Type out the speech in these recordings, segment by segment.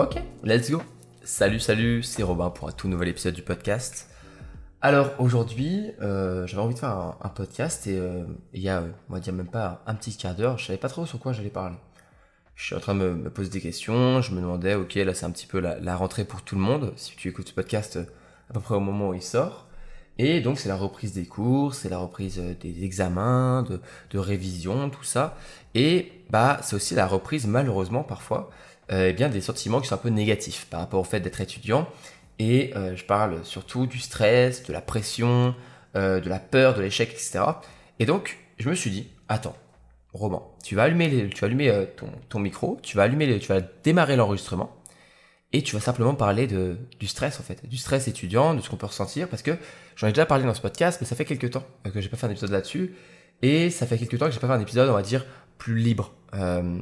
Ok, let's go. Salut, salut, c'est Robin pour un tout nouvel épisode du podcast. Alors aujourd'hui, euh, j'avais envie de faire un, podcast et euh, il y a, on va dire même pas un petit quart d'heure, je savais pas trop sur quoi j'allais parler. Je suis en train de me, poser des questions, je me demandais, ok, là c'est un petit peu la, rentrée pour tout le monde, si tu écoutes ce podcast euh, à peu près au moment où il sort. Et donc c'est la reprise des cours, c'est la reprise des examens, de, de révision, tout ça. Et bah c'est aussi la reprise malheureusement parfois eh bien, des sentiments qui sont un peu négatifs par rapport au fait d'être étudiant. Et euh, je parle surtout du stress, de la pression, euh, de la peur, de l'échec, etc. Et donc, je me suis dit, attends, Roman, tu vas allumer, tu vas allumer ton, micro, tu vas allumer, tu vas démarrer l'enregistrement, et tu vas simplement parler de, du stress en fait, du stress étudiant, de ce qu'on peut ressentir, parce que j'en ai déjà parlé dans ce podcast, mais ça fait quelques temps que j'ai pas fait un épisode là-dessus, et ça fait quelques temps que j'ai pas fait un épisode, on va dire, plus libre. Euh,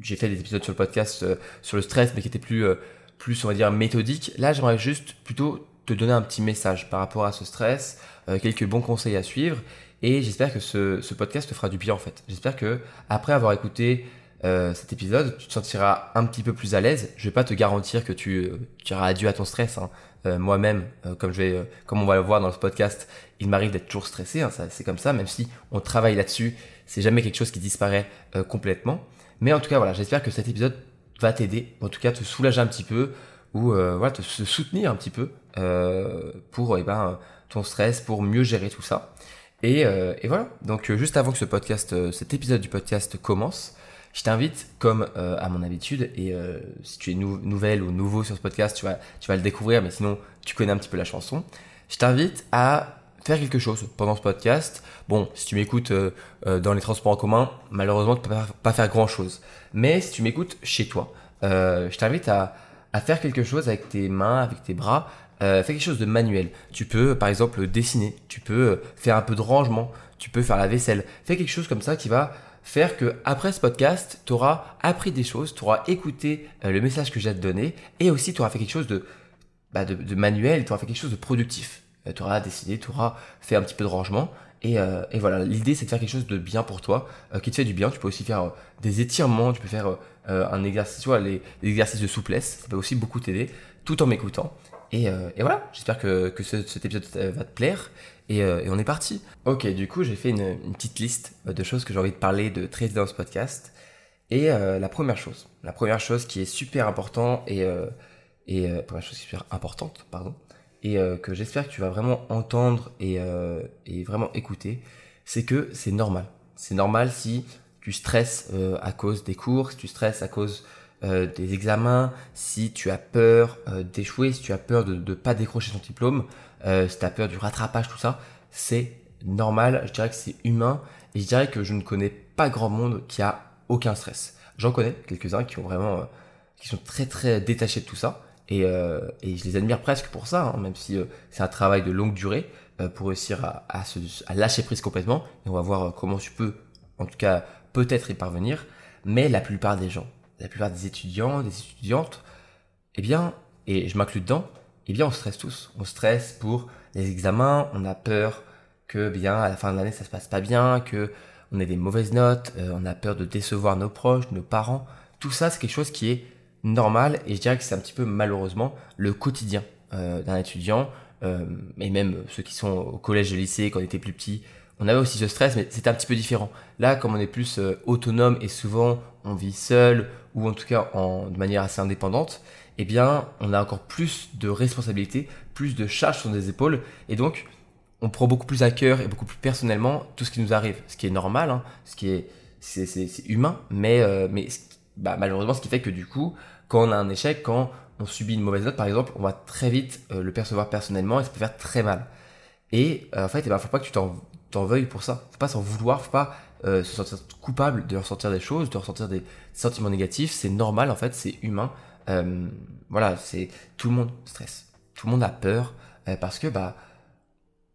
j'ai fait des épisodes sur le podcast euh, sur le stress, mais qui étaient plus, euh, plus, on va dire, méthodiques. Là, j'aimerais juste plutôt te donner un petit message par rapport à ce stress, quelques bons conseils à suivre. Et j'espère que ce, ce, podcast te fera du bien en fait. J'espère que après avoir écouté cet épisode, tu te sentiras un petit peu plus à l'aise. Je vais pas te garantir que tu, tu iras adieu à ton stress. Hein. Moi-même, comme je vais, comme on va le voir dans ce podcast, il m'arrive d'être toujours stressé. Hein, c'est comme ça, même si on travaille là-dessus c'est jamais quelque chose qui disparaît euh, complètement. Mais en tout cas, voilà, j'espère que cet épisode va t'aider, en tout cas te soulager un petit peu ou euh, voilà, te soutenir un petit peu euh, pour eh ben, ton stress, pour mieux gérer tout ça. Et, et voilà, donc juste avant que ce podcast, cet épisode du podcast commence, je t'invite, comme à mon habitude, et si tu es nouvelle ou nouveau sur ce podcast, tu vas, tu vas le découvrir, mais sinon tu connais un petit peu la chanson, je t'invite à faire quelque chose pendant ce podcast. Bon, si tu m'écoutes euh, euh, dans les transports en commun, malheureusement, tu peux pas faire grand chose. Mais si tu m'écoutes chez toi, euh, je t'invite à, faire quelque chose avec tes mains, avec tes bras. fais quelque chose de manuel. Tu peux, par exemple, dessiner. Tu peux faire un peu de rangement. Tu peux faire la vaisselle. Fais quelque chose comme ça qui va faire que après ce podcast, tu auras appris des choses, tu auras écouté le message que j'ai à te donner et aussi tu auras fait quelque chose de, bah, de, manuel, tu auras fait quelque chose de productif. Euh, tu auras décidé, tu auras fait un petit peu de rangement. Et, euh, et voilà, l'idée c'est de faire quelque chose de bien pour toi, euh, qui te fait du bien. Tu peux aussi faire des étirements, tu peux faire un exercice, tu les, exercices de souplesse, ça peut aussi beaucoup t'aider, tout en m'écoutant. Et, et, voilà, j'espère que, que cet épisode va te plaire. Et, et, on est parti. Ok, du coup j'ai fait une, petite liste de choses que j'ai envie de parler, de traiter dans ce podcast. Et la première chose, la première chose qui est super importante, et euh, que j'espère que tu vas vraiment entendre et, euh, vraiment écouter, c'est que c'est normal. C'est normal si tu stresses euh, à cause des cours, si tu stresses à cause des examens, si tu as peur d'échouer, si tu as peur de ne pas décrocher ton diplôme, si tu as peur du rattrapage, tout ça, c'est normal. Je dirais que c'est humain et je dirais que je ne connais pas grand monde qui a aucun stress. J'en connais quelques-uns qui ont vraiment, qui sont très très détachés de tout ça. Et, euh, je les admire presque pour ça, hein, même si euh, c'est un travail de longue durée euh, pour réussir à, à, se, à, lâcher prise complètement. Et on va voir comment tu peux, en tout cas, peut-être y parvenir. Mais la plupart des gens, la plupart des étudiants, des étudiantes, eh bien, et je m'inclus dedans, eh bien, on stresse tous. On stresse pour les examens, on a peur que, bien, à la fin de l'année, ça se passe pas bien, que on ait des mauvaises notes, on a peur de décevoir nos proches, nos parents. Tout ça, c'est quelque chose qui est normal et je dirais que c'est un petit peu malheureusement le quotidien euh, d'un étudiant euh, et même ceux qui sont au collège au lycée quand on était plus petit on avait aussi ce stress mais c'était un petit peu différent là comme on est plus euh, autonome et souvent on vit seul ou en tout cas en, de manière assez indépendante eh bien on a encore plus de responsabilités plus de charges sur des épaules. Et donc on prend beaucoup plus à cœur et beaucoup plus personnellement tout ce qui nous arrive. Ce qui est normal hein, ce qui est c'est humain. Mais mais bah, malheureusement, ce qui fait que du coup, quand on a un échec, quand on subit une mauvaise note, par exemple, on va très vite euh, le percevoir personnellement et ça peut faire très mal. Et euh, en fait, il eh ben, faut pas que tu t'en veuilles pour ça. Faut pas s'en vouloir, faut pas euh, se sentir coupable de ressentir des choses, de ressentir des sentiments négatifs. C'est normal, en fait, c'est humain. voilà, c'est tout le monde stresse, tout le monde a peur parce que bah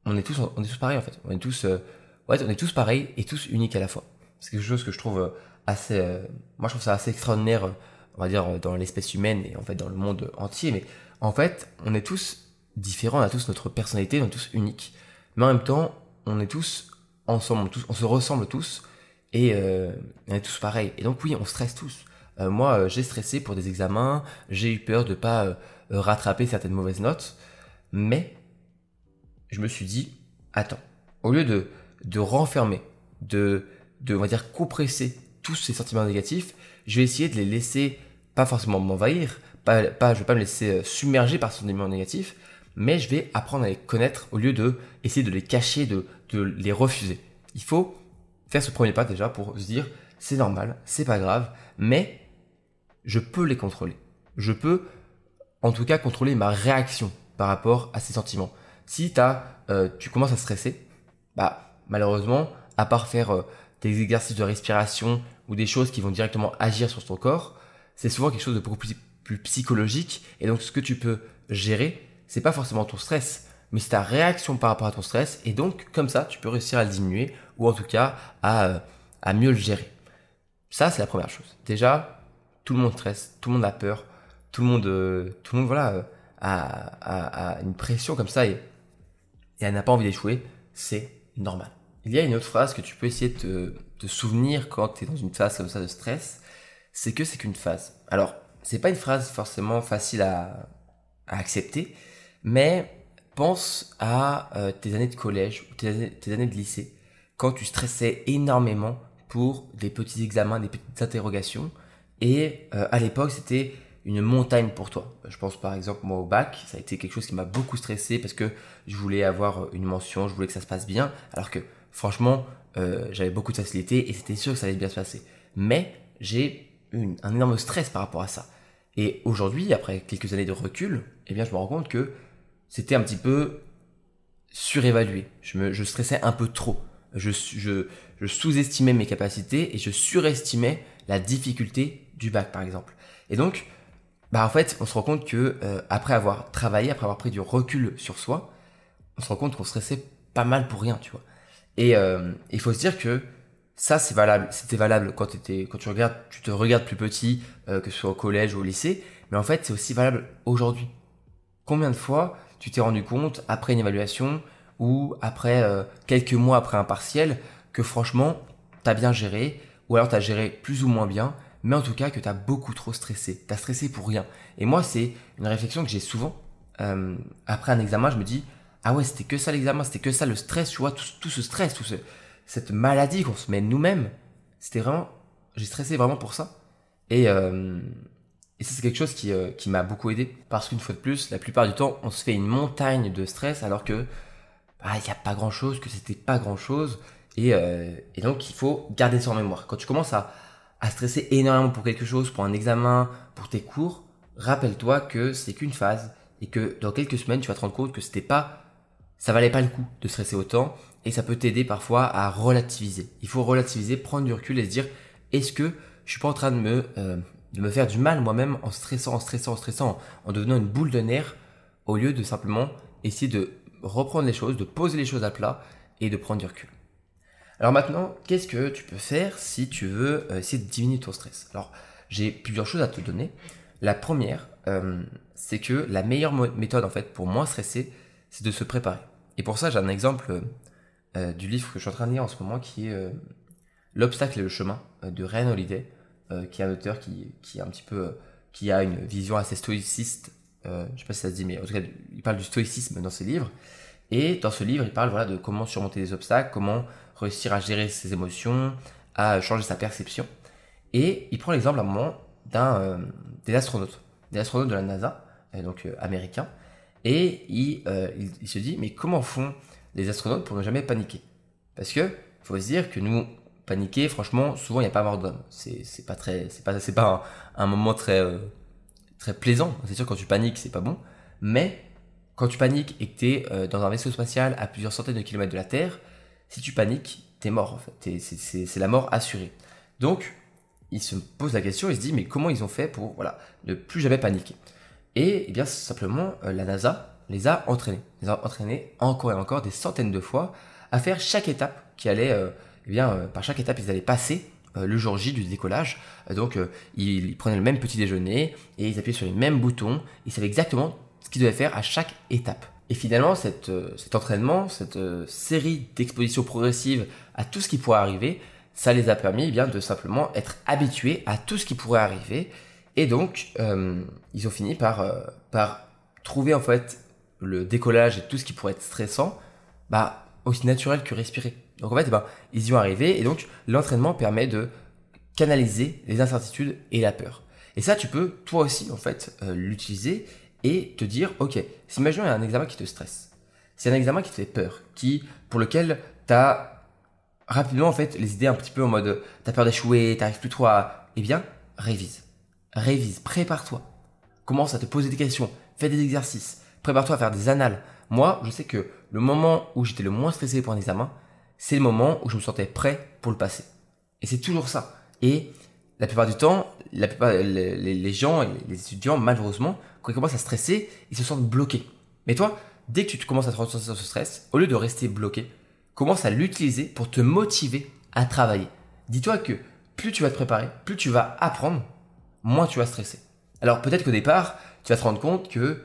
on est tous on est tous pareils en fait. On est tous ouais, on est tous pareils et tous uniques à la fois. C'est quelque chose que je trouve assez, euh, moi je trouve ça assez extraordinaire, on va dire, dans l'espèce humaine et en fait dans le monde entier. Mais en fait, on est tous différents, on a tous notre personnalité, on est tous uniques. Mais en même temps, on est tous ensemble, on, se ressemble tous et euh, on est tous pareils. Et donc oui, on stresse tous. Euh, moi, euh, j'ai stressé pour des examens, j'ai eu peur de ne pas rattraper certaines mauvaises notes, mais je me suis dit, attends, au lieu de, de renfermer, de, de, on va dire, compresser tous ces sentiments négatifs, je vais essayer de les laisser, pas forcément m'envahir, pas, pas, je vais pas me laisser submerger par ces sentiments négatifs, mais je vais apprendre à les connaître au lieu de essayer de les cacher, de, de les refuser. Il faut faire ce premier pas déjà pour se dire, c'est normal, c'est pas grave, mais je peux les contrôler. Je peux, en tout cas, contrôler ma réaction par rapport à ces sentiments. Si as, euh, tu commences à stresser, bah malheureusement, à part faire euh, des exercices de respiration ou des choses qui vont directement agir sur ton corps, c'est souvent quelque chose de beaucoup plus, psychologique. Et donc, ce que tu peux gérer, c'est pas forcément ton stress, mais c'est ta réaction par rapport à ton stress. Et donc, comme ça, tu peux réussir à le diminuer ou en tout cas à, euh, à mieux le gérer. Ça, c'est la première chose. Déjà, tout le monde stresse, tout le monde a peur, tout le monde, euh, tout le monde voilà, euh, a, une pression comme ça et, elle n'a pas envie d'échouer, c'est normal. Il y a une autre phrase que tu peux essayer de te souvenir quand tu es dans une phase comme ça de stress, c'est que c'est qu'une phase. Alors, c'est pas une phrase forcément facile à, accepter, mais pense à euh, tes années de collège ou tes années de lycée, quand tu stressais énormément pour des petits examens, des petites interrogations, et euh, à l'époque, c'était une montagne pour toi. Je pense par exemple moi au bac, ça a été quelque chose qui m'a beaucoup stressé parce que je voulais avoir une mention, je voulais que ça se passe bien, alors que franchement, euh, j'avais beaucoup de facilité et c'était sûr que ça allait bien se passer. Mais j'ai eu un énorme stress par rapport à ça. Et aujourd'hui, après quelques années de recul, eh bien, je me rends compte que c'était un petit peu surévalué. Je, me, je stressais un peu trop. Je, je, je sous-estimais mes capacités et je surestimais la difficulté du bac par exemple. Et donc, bah en fait, on se rend compte que euh, après avoir travaillé, après avoir pris du recul sur soi, on se rend compte qu'on stressait pas mal pour rien, tu vois. Et euh, il faut se dire que ça c'est valable, c'était valable quand, étais, quand tu regardes, tu te regardes plus petit, euh, que ce soit au collège ou au lycée, mais en fait c'est aussi valable aujourd'hui. Combien de fois tu t'es rendu compte après une évaluation ou après quelques mois après un partiel que franchement t'as bien géré ou alors t'as géré plus ou moins bien mais en tout cas que tu as beaucoup trop stressé. Tu as stressé pour rien. Et moi, c'est une réflexion que j'ai souvent. Euh, après un examen, je me dis, ah ouais, c'était que ça l'examen, c'était que ça le stress, tu vois, tout, ce stress, tout ce, cette maladie qu'on se met nous-mêmes. C'était vraiment, j'ai stressé vraiment pour ça. Et, euh, et ça, c'est quelque chose qui, euh, qui m'a beaucoup aidé. Parce qu'une fois de plus, la plupart du temps, on se fait une montagne de stress alors que, bah, il n'y a pas grand chose, que c'était pas grand chose. Et, et donc, il faut garder ça en mémoire. Quand tu commences à, à stresser énormément pour quelque chose, pour un examen, pour tes cours, rappelle-toi que c'est qu'une phase et que dans quelques semaines, tu vas te rendre compte que c'était pas, ça valait pas le coup de stresser autant et ça peut t'aider parfois à relativiser. Il faut relativiser, prendre du recul et se dire, est-ce que je suis pas en train de me, euh, de me faire du mal moi-même en stressant, en stressant, en stressant, en devenant une boule de nerfs au lieu de simplement essayer de reprendre les choses, de poser les choses à plat et de prendre du recul. Alors maintenant, qu'est-ce que tu peux faire si tu veux euh, essayer de diminuer ton stress? Alors, j'ai plusieurs choses à te donner. La première, euh, c'est que la meilleure méthode en fait pour moins stresser, c'est de se préparer. Et pour ça, j'ai un exemple euh, du livre que je suis en train de lire en ce moment qui est L'obstacle et le chemin de Ryan Holiday, qui est un auteur qui, qui un petit peu qui a une vision assez stoïciste. je sais pas si ça se dit, mais en tout cas, il parle du stoïcisme dans ses livres. Et dans ce livre, il parle voilà de comment surmonter les obstacles, comment réussir à gérer ses émotions, à changer sa perception. Et il prend l'exemple à un moment d'un euh, des astronautes, des astronautes de la NASA, euh, donc euh, américains, et il, il, se dit mais comment font les astronautes pour ne jamais paniquer? Parce que faut se dire que nous paniquer, franchement, souvent il n'y a pas mort d'homme. C'est pas très, c'est pas pas un, moment très très plaisant. C'est sûr quand tu paniques c'est pas bon, mais quand tu paniques et que tu es dans un vaisseau spatial à plusieurs centaines de kilomètres de la Terre, si tu paniques, t'es mort. C'est la mort assurée. Donc, il se pose la question, il se dit, mais comment ils ont fait pour voilà, ne plus jamais paniquer? Et eh bien, simplement, euh, la NASA les a entraînés. Les a entraînés encore et encore des centaines de fois à faire chaque étape qui allait, euh, eh bien, euh, par chaque étape, ils allaient passer le jour J du décollage. donc, ils, prenaient le même petit déjeuner et ils appuyaient sur les mêmes boutons. Ils savaient exactement ce qu'ils devaient faire à chaque étape. Et finalement, euh, cet entraînement, cette euh, série d'expositions progressives à tout ce qui pourrait arriver, ça les a permis eh bien de simplement être habitués à tout ce qui pourrait arriver. Et donc, euh, ils ont fini par, euh, par trouver en fait le décollage et tout ce qui pourrait être stressant, bah, aussi naturel que respirer. Donc en fait, eh ben, ils y ont arrivé et donc l'entraînement permet de canaliser les incertitudes et la peur. Et ça, tu peux toi aussi en fait euh, l'utiliser et te dire, ok, si imaginons un examen qui te stresse, c'est un examen qui te fait peur, qui pour lequel tu as rapidement en fait les idées un petit peu en mode, tu as peur d'échouer, t'arrives plus trop à, eh bien, révise, révise, prépare-toi, commence à te poser des questions, fais des exercices, prépare-toi à faire des annales. Moi, je sais que le moment où j'étais le moins stressé pour un examen, c'est le moment où je me sentais prêt pour le passer. Et c'est toujours ça. Et la plupart du temps, la plupart, les, gens les étudiants, malheureusement, quand ils commencent à stresser, ils se sentent bloqués. Mais toi, dès que tu commences à te ressentir ce stress, au lieu de rester bloqué, commence à l'utiliser pour te motiver à travailler. Dis-toi que plus tu vas te préparer, plus tu vas apprendre, moins tu vas stresser. Alors peut-être qu'au départ, tu vas te rendre compte que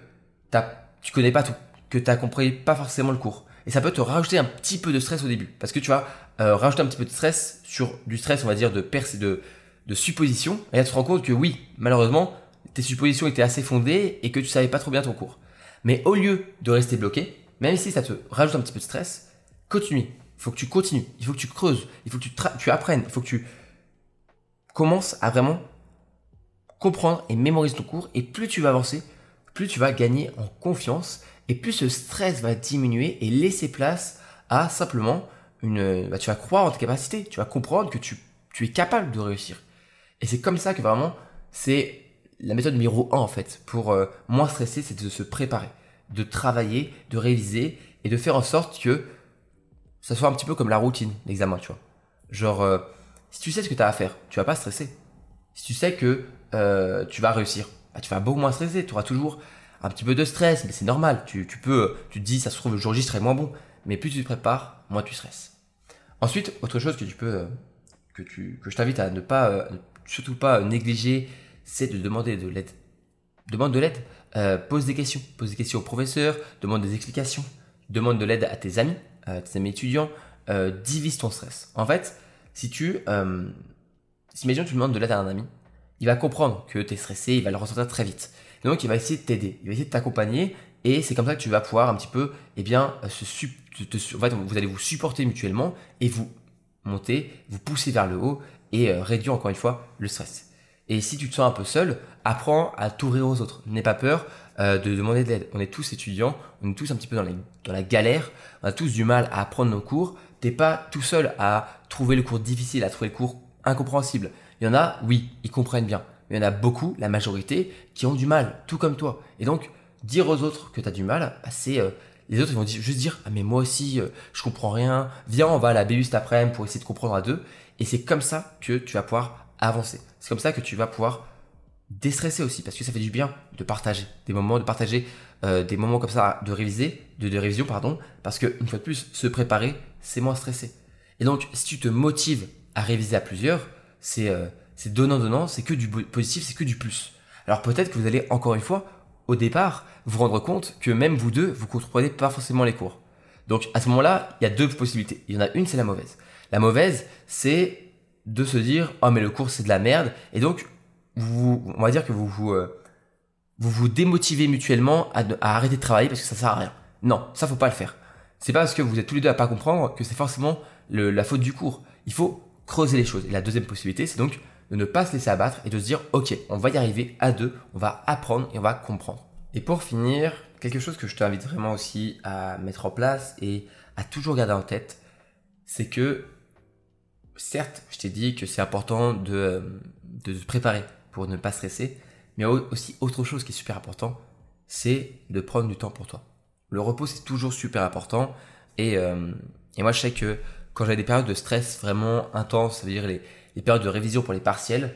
tu connais pas tout, que tu n'as compris pas forcément le cours. Et ça peut te rajouter un petit peu de stress au début. Parce que tu vas euh, rajouter un petit peu de stress sur du stress, on va dire, de perce de, de supposition. Et là, te rends compte que oui, malheureusement, tes suppositions étaient assez fondées et que tu savais pas trop bien ton cours. Mais au lieu de rester bloqué, même si ça te rajoute un petit peu de stress, continue. Il faut que tu continues. Il faut que tu creuses. Il faut que tu, tu apprennes. Il faut que tu commences à vraiment comprendre et mémoriser ton cours. Et plus tu vas avancer, plus tu vas gagner en confiance et plus ce stress va diminuer et laisser place à simplement une... Bah, tu vas croire en tes capacités, tu vas comprendre que tu, es capable de réussir. Et c'est comme ça que vraiment, c'est la méthode numéro 1 en fait. Pour euh, moins stresser, c'est de se préparer, de travailler, de réviser et de faire en sorte que ça soit un petit peu comme la routine, l'examen, tu vois. Genre, euh, si tu sais ce que tu as à faire, tu vas pas stresser. Si tu sais que euh, tu vas réussir, bah, tu vas beaucoup moins stresser. Tu auras toujours un petit peu de stress, mais c'est normal. Tu, peux, tu te dis, ça se trouve, le jour je moins bon. Mais plus tu te prépares, moins tu stresses. Ensuite, autre chose que tu peux, euh, que, tu, que je t'invite à ne pas, euh, surtout pas négliger, c'est de demander de l'aide. Demande de l'aide. Euh, pose des questions. Pose des questions au professeur. Demande des explications. Demande de l'aide à tes amis, à tes amis étudiants. divise ton stress. En fait, si tu, si imagine tu demandes de l'aide à un ami, il va comprendre que tu es stressé, il va le ressentir très vite donc, il va essayer de t'aider, il va essayer de t'accompagner, et c'est comme ça que tu vas pouvoir un petit peu, eh bien, fait, vous allez vous supporter mutuellement et vous monter, vous pousser vers le haut et euh, réduire encore une fois le stress. Et si tu te sens un peu seul, apprends à t'ouvrir aux autres. N'aie pas peur euh, de demander de l'aide. On est tous étudiants, on est tous un petit peu dans, dans la galère, on a tous du mal à apprendre nos cours. T'es pas tout seul à trouver le cours difficile, à trouver le cours incompréhensible. Il y en a, oui, ils comprennent bien il y en a beaucoup, la majorité, qui ont du mal, tout comme toi. Et donc, dire aux autres que tu as du mal, bah, c'est... Euh, les autres ils vont juste dire ah mais moi aussi euh, je comprends rien. Viens on va à la BU cet après-midi pour essayer de comprendre à deux. Et c'est comme ça que tu vas pouvoir avancer. C'est comme ça que tu vas pouvoir déstresser aussi parce que ça fait du bien de partager des moments de partager euh, des moments comme ça de réviser de, révision pardon parce que une fois de plus se préparer c'est moins stressé. Et donc si tu te motives à réviser à plusieurs c'est c'est donnant-donnant, c'est que du positif, c'est que du plus. Alors peut-être que vous allez encore une fois, au départ, vous rendre compte que même vous deux, vous ne comprenez pas forcément les cours. Donc à ce moment-là, il y a deux possibilités. Il y en a une, c'est la mauvaise. La mauvaise, c'est de se dire oh mais le cours c'est de la merde et donc vous, on va dire que vous vous euh, vous, démotivez mutuellement à, arrêter de travailler parce que ça sert à rien. Non, ça faut pas le faire. C'est pas parce que vous êtes tous les deux à pas comprendre que c'est forcément la faute du cours. Il faut creuser les choses. Et la deuxième possibilité, c'est donc de ne pas se laisser abattre et de se dire ok, on va y arriver à deux, on va apprendre et on va comprendre. Et pour finir, quelque chose que je t'invite vraiment aussi à mettre en place et à toujours garder en tête, c'est que certes, je t'ai dit que c'est important de, de se préparer pour ne pas stresser, mais aussi autre chose qui est super important, c'est de prendre du temps pour toi. Le repos, c'est toujours super important. Et, euh, et moi, je sais que quand j'avais des périodes de stress vraiment intenses, ça veut dire les, les périodes de révision pour les partiels,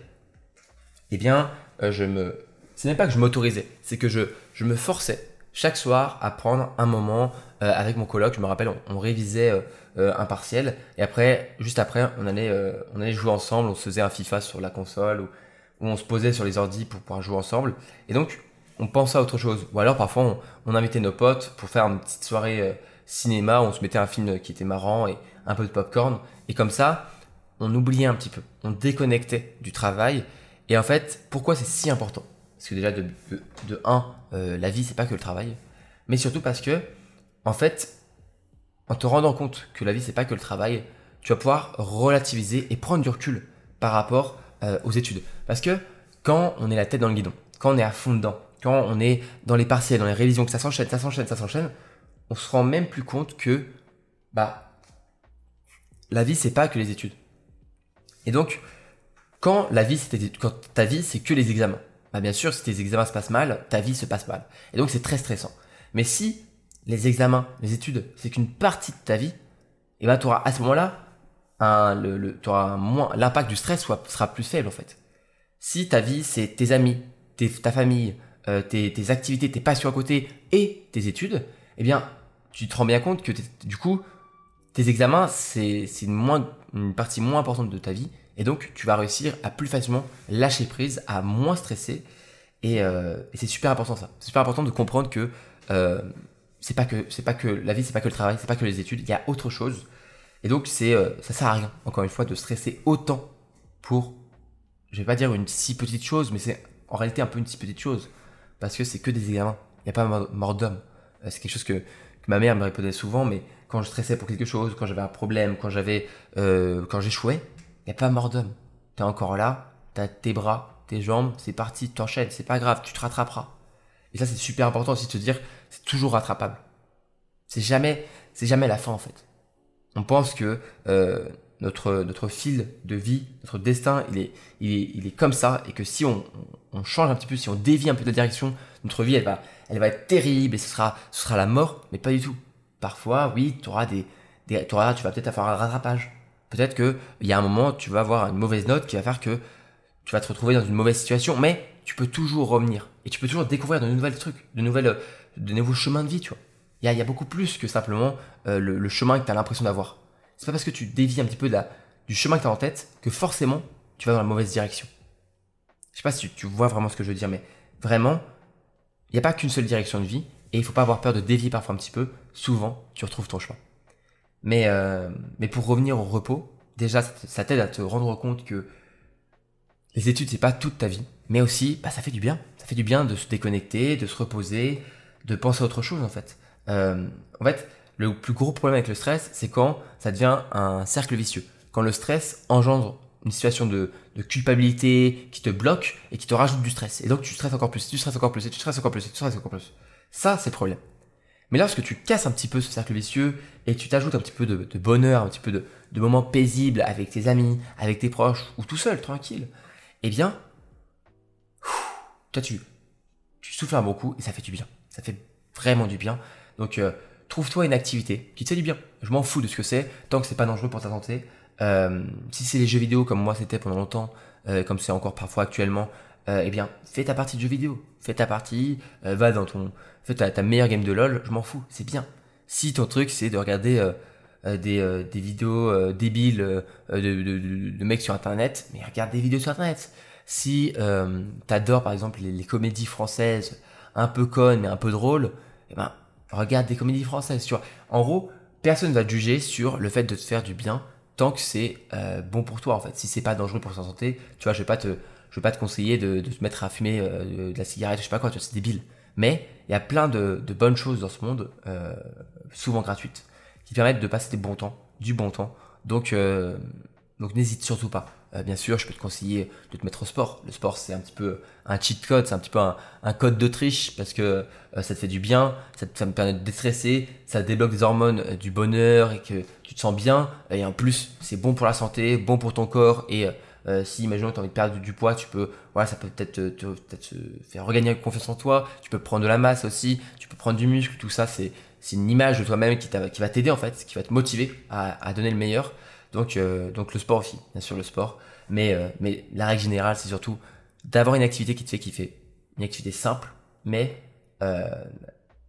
eh bien, euh, je me. Ce n'est pas que je m'autorisais, c'est que je, je me forçais chaque soir à prendre un moment euh, avec mon coloc. Je me rappelle, on, révisait euh, un partiel et après, juste après, on allait, on allait jouer ensemble. On se faisait un FIFA sur la console ou, on se posait sur les ordis pour pouvoir jouer ensemble. Et donc, on pensait à autre chose. Ou alors, parfois, on, on invitait nos potes pour faire une petite soirée cinéma. Où on se mettait un film qui était marrant et un peu de popcorn. Et comme ça, on oubliait un petit peu, on déconnectait du travail. Et en fait, pourquoi c'est si important? Parce que déjà, de, de, un, euh, la vie, c'est pas que le travail. Mais surtout parce que, en fait, en te rendant compte que la vie, c'est pas que le travail, tu vas pouvoir relativiser et prendre du recul par rapport euh, aux études. Parce que quand on est la tête dans le guidon, quand on est à fond dedans, quand on est dans les partiels, dans les révisions, que ça s'enchaîne, ça s'enchaîne, ça s'enchaîne, on se rend même plus compte que bah la vie c'est pas que les études. Et donc quand la vie ta vie c'est que les examens. Bah bien sûr si tes examens se passent mal, ta vie se passe mal. Et donc c'est très stressant. Mais si les examens, les études, c'est qu'une partie de ta vie, et ben tu auras à ce moment-là le, moins l'impact du stress sera plus faible en fait. Si ta vie c'est tes amis, ta famille, euh, tes, tes, activités, tes passions à côté et tes études, eh bien tu te rends bien compte que du coup tes examens c'est une, moins, une partie moins importante de ta vie et donc tu vas réussir à plus facilement lâcher prise, à moins stresser et, euh, c'est super important ça. C'est super important de comprendre que euh, c'est pas que c'est pas que la vie, c'est pas que le travail, c'est pas que les études. Il y a autre chose. Et donc c'est euh, ça sert à rien. Encore une fois, de stresser autant pour, je vais pas dire une si petite chose, mais c'est en réalité un peu une si petite chose parce que c'est que des examens. Il n'y a pas mort d'homme. Euh, c'est quelque chose que, que, ma mère me répondait souvent, mais quand je stressais pour quelque chose, quand j'avais un problème, quand j'avais, euh, quand j'échouais, il n'y a pas mort d'homme. T'es encore là, t'as tes bras, tes jambes, c'est parti, t'enchaînes, c'est pas grave, tu te rattraperas. Et ça, c'est super important aussi de te dire, c'est toujours rattrapable. C'est jamais, c'est jamais la fin en fait. On pense que euh, notre notre fil de vie, notre destin, il est, il est, comme ça et que si on, change un petit peu, si on dévie un peu de direction, notre vie, elle va, elle va être terrible et ce sera, ce sera la mort, mais pas du tout. Parfois, oui, tu auras des, des tu vas peut-être avoir un rattrapage. Peut-être que il y a un moment, tu vas avoir une mauvaise note qui va faire que tu vas te retrouver dans une mauvaise situation, mais tu peux toujours revenir et tu peux toujours découvrir de nouvelles trucs, de nouvelles, de nouveaux chemins de vie, tu. Il y a, y a, beaucoup plus que simplement euh, le, chemin que tu as l'impression d'avoir. C'est pas parce que tu dévies un petit peu du chemin que tu as en tête que forcément tu vas dans la mauvaise direction. Je sais pas si tu, vois vraiment ce que je veux dire, mais vraiment, il n'y a pas qu'une seule direction de vie et il faut pas avoir peur de dévier parfois un petit peu. Souvent, tu retrouves ton chemin. Mais, euh, mais pour revenir au repos, déjà, ça t'aide à te rendre compte que les études, c'est pas toute ta vie, mais aussi, bah, ça fait du bien. Ça fait du bien de se déconnecter, de se reposer, de penser à autre chose, en fait. Euh, en fait, le plus gros problème avec le stress, c'est quand ça devient un cercle vicieux. Quand le stress engendre une situation de, culpabilité qui te bloque et qui te rajoute du stress. Et donc tu stresses encore plus, tu stresses encore plus, tu stresses encore plus, tu stresses encore plus. Ça, c'est le problème. Mais lorsque tu casses un petit peu ce cercle vicieux et tu t'ajoutes un petit peu de, bonheur, un petit peu de, de moments paisibles avec tes amis, avec tes proches ou tout seul, tranquille, eh bien, toi tu, tu souffles un bon coup et ça fait du bien. Ça fait vraiment du bien. Donc euh, trouve-toi une activité qui te fait du bien. Je m'en fous de ce que c'est, tant que c'est pas dangereux pour ta santé. Euh, si c'est les jeux vidéo comme moi c'était pendant longtemps, euh, comme c'est encore parfois actuellement, eh bien fais ta partie de jeux vidéo. Fais ta partie, va dans ton, fais ta, ta meilleure game de LOL, je m'en fous, c'est bien. Si ton truc c'est de regarder des, des, vidéos débiles de, de, de, mecs sur internet, mais regarde des vidéos sur internet. Si euh, t'adores par exemple les, comédies françaises un peu connes mais un peu drôles, eh ben regarde des comédies françaises. Vois. En gros, personne va te juger sur le fait de te faire du bien tant que c'est euh, bon pour toi en fait. Si c'est pas dangereux pour ta santé, tu vois, je vais pas te, je vais pas te conseiller de, te mettre à fumer euh, de la cigarette, je sais pas quoi, tu c'est débile. Mais il y a plein de, bonnes choses dans ce monde, euh, souvent gratuites, qui permettent de passer des bons temps, du bon temps. Donc, euh, donc n'hésite surtout pas. Bien sûr, je peux te conseiller de te mettre au sport. Le sport, c'est un petit peu un cheat code, c'est un petit peu un, code de triche parce que ça te fait du bien, ça, te, me permet de déstresser, ça débloque des hormones du bonheur et que tu te sens bien. Et en plus, c'est bon pour la santé, bon pour ton corps. Et si, imaginons tu as envie de perdre du, poids, tu peux, voilà, ça peut peut-être te, peut faire regagner confiance en toi. Tu peux prendre de la masse aussi, tu peux prendre du muscle, tout ça, c'est c'est une image de toi-même qui, qui va t'aider en fait, qui va te motiver à, à donner le meilleur. Donc, euh, donc le sport aussi, bien sûr le sport. Mais, euh, mais la règle générale, c'est surtout d'avoir une activité qui te fait kiffer. Une activité simple, mais euh,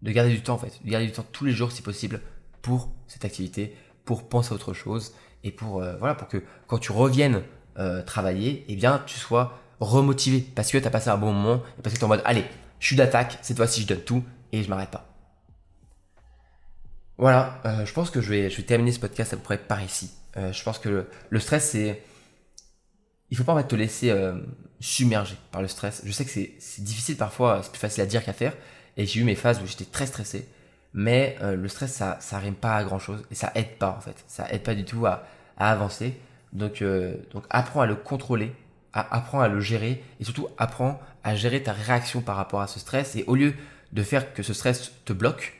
de garder du temps en fait. De garder du temps tous les jours si possible pour cette activité, pour penser à autre chose et pour, voilà, pour que quand tu reviennes travailler, eh bien tu sois remotivé parce que tu as passé un bon moment et parce que tu es en mode allez, je suis d'attaque, cette fois-ci je donne tout et je m'arrête pas. Voilà, je pense que je vais, je vais terminer ce podcast à peu près par ici. je pense que le, stress, c'est. Il faut pas en fait te laisser submerger par le stress. Je sais que c'est difficile parfois, c'est plus facile à dire qu'à faire. Et j'ai eu mes phases où j'étais très stressé. Mais le stress, ça, ça rime pas à grand chose. Et ça aide pas, en fait. Ça aide pas du tout à, à avancer. Donc, donc apprends à le contrôler apprends à le gérer et surtout apprends à gérer ta réaction par rapport à ce stress. Et au lieu de faire que ce stress te bloque,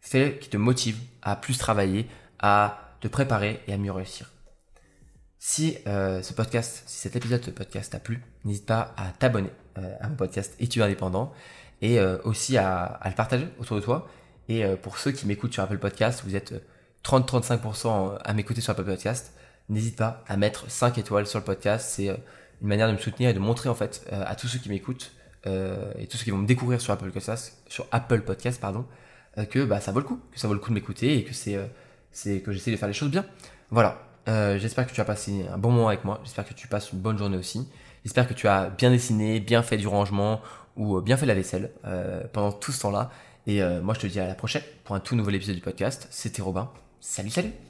fais qui te motive à plus travailler, à te préparer et à mieux réussir. Si euh, ce podcast, si cet épisode de podcast t'a plu, n'hésite pas à t'abonner euh, à mon podcast Études indépendant et euh, aussi à, le partager autour de toi. Et pour ceux qui m'écoutent sur Apple Podcast, vous êtes 30-35% à m'écouter sur Apple Podcast, n'hésite pas à mettre 5 étoiles sur le podcast. C'est une manière de me soutenir et de montrer en fait euh, à tous ceux qui m'écoutent euh, et tous ceux qui vont me découvrir sur Apple Podcast, sur Apple pardon, euh, que bah ça vaut le coup, que ça vaut le coup de m'écouter et que c'est c'est que j'essaie de faire les choses bien. Voilà. j'espère que tu as passé un bon moment avec moi. J'espère que tu passes une bonne journée aussi. J'espère que tu as bien dessiné, bien fait du rangement ou bien fait la vaisselle pendant tout ce temps-là. Et moi, je te dis à la prochaine pour un tout nouvel épisode du podcast. C'était Robin. Salut, salut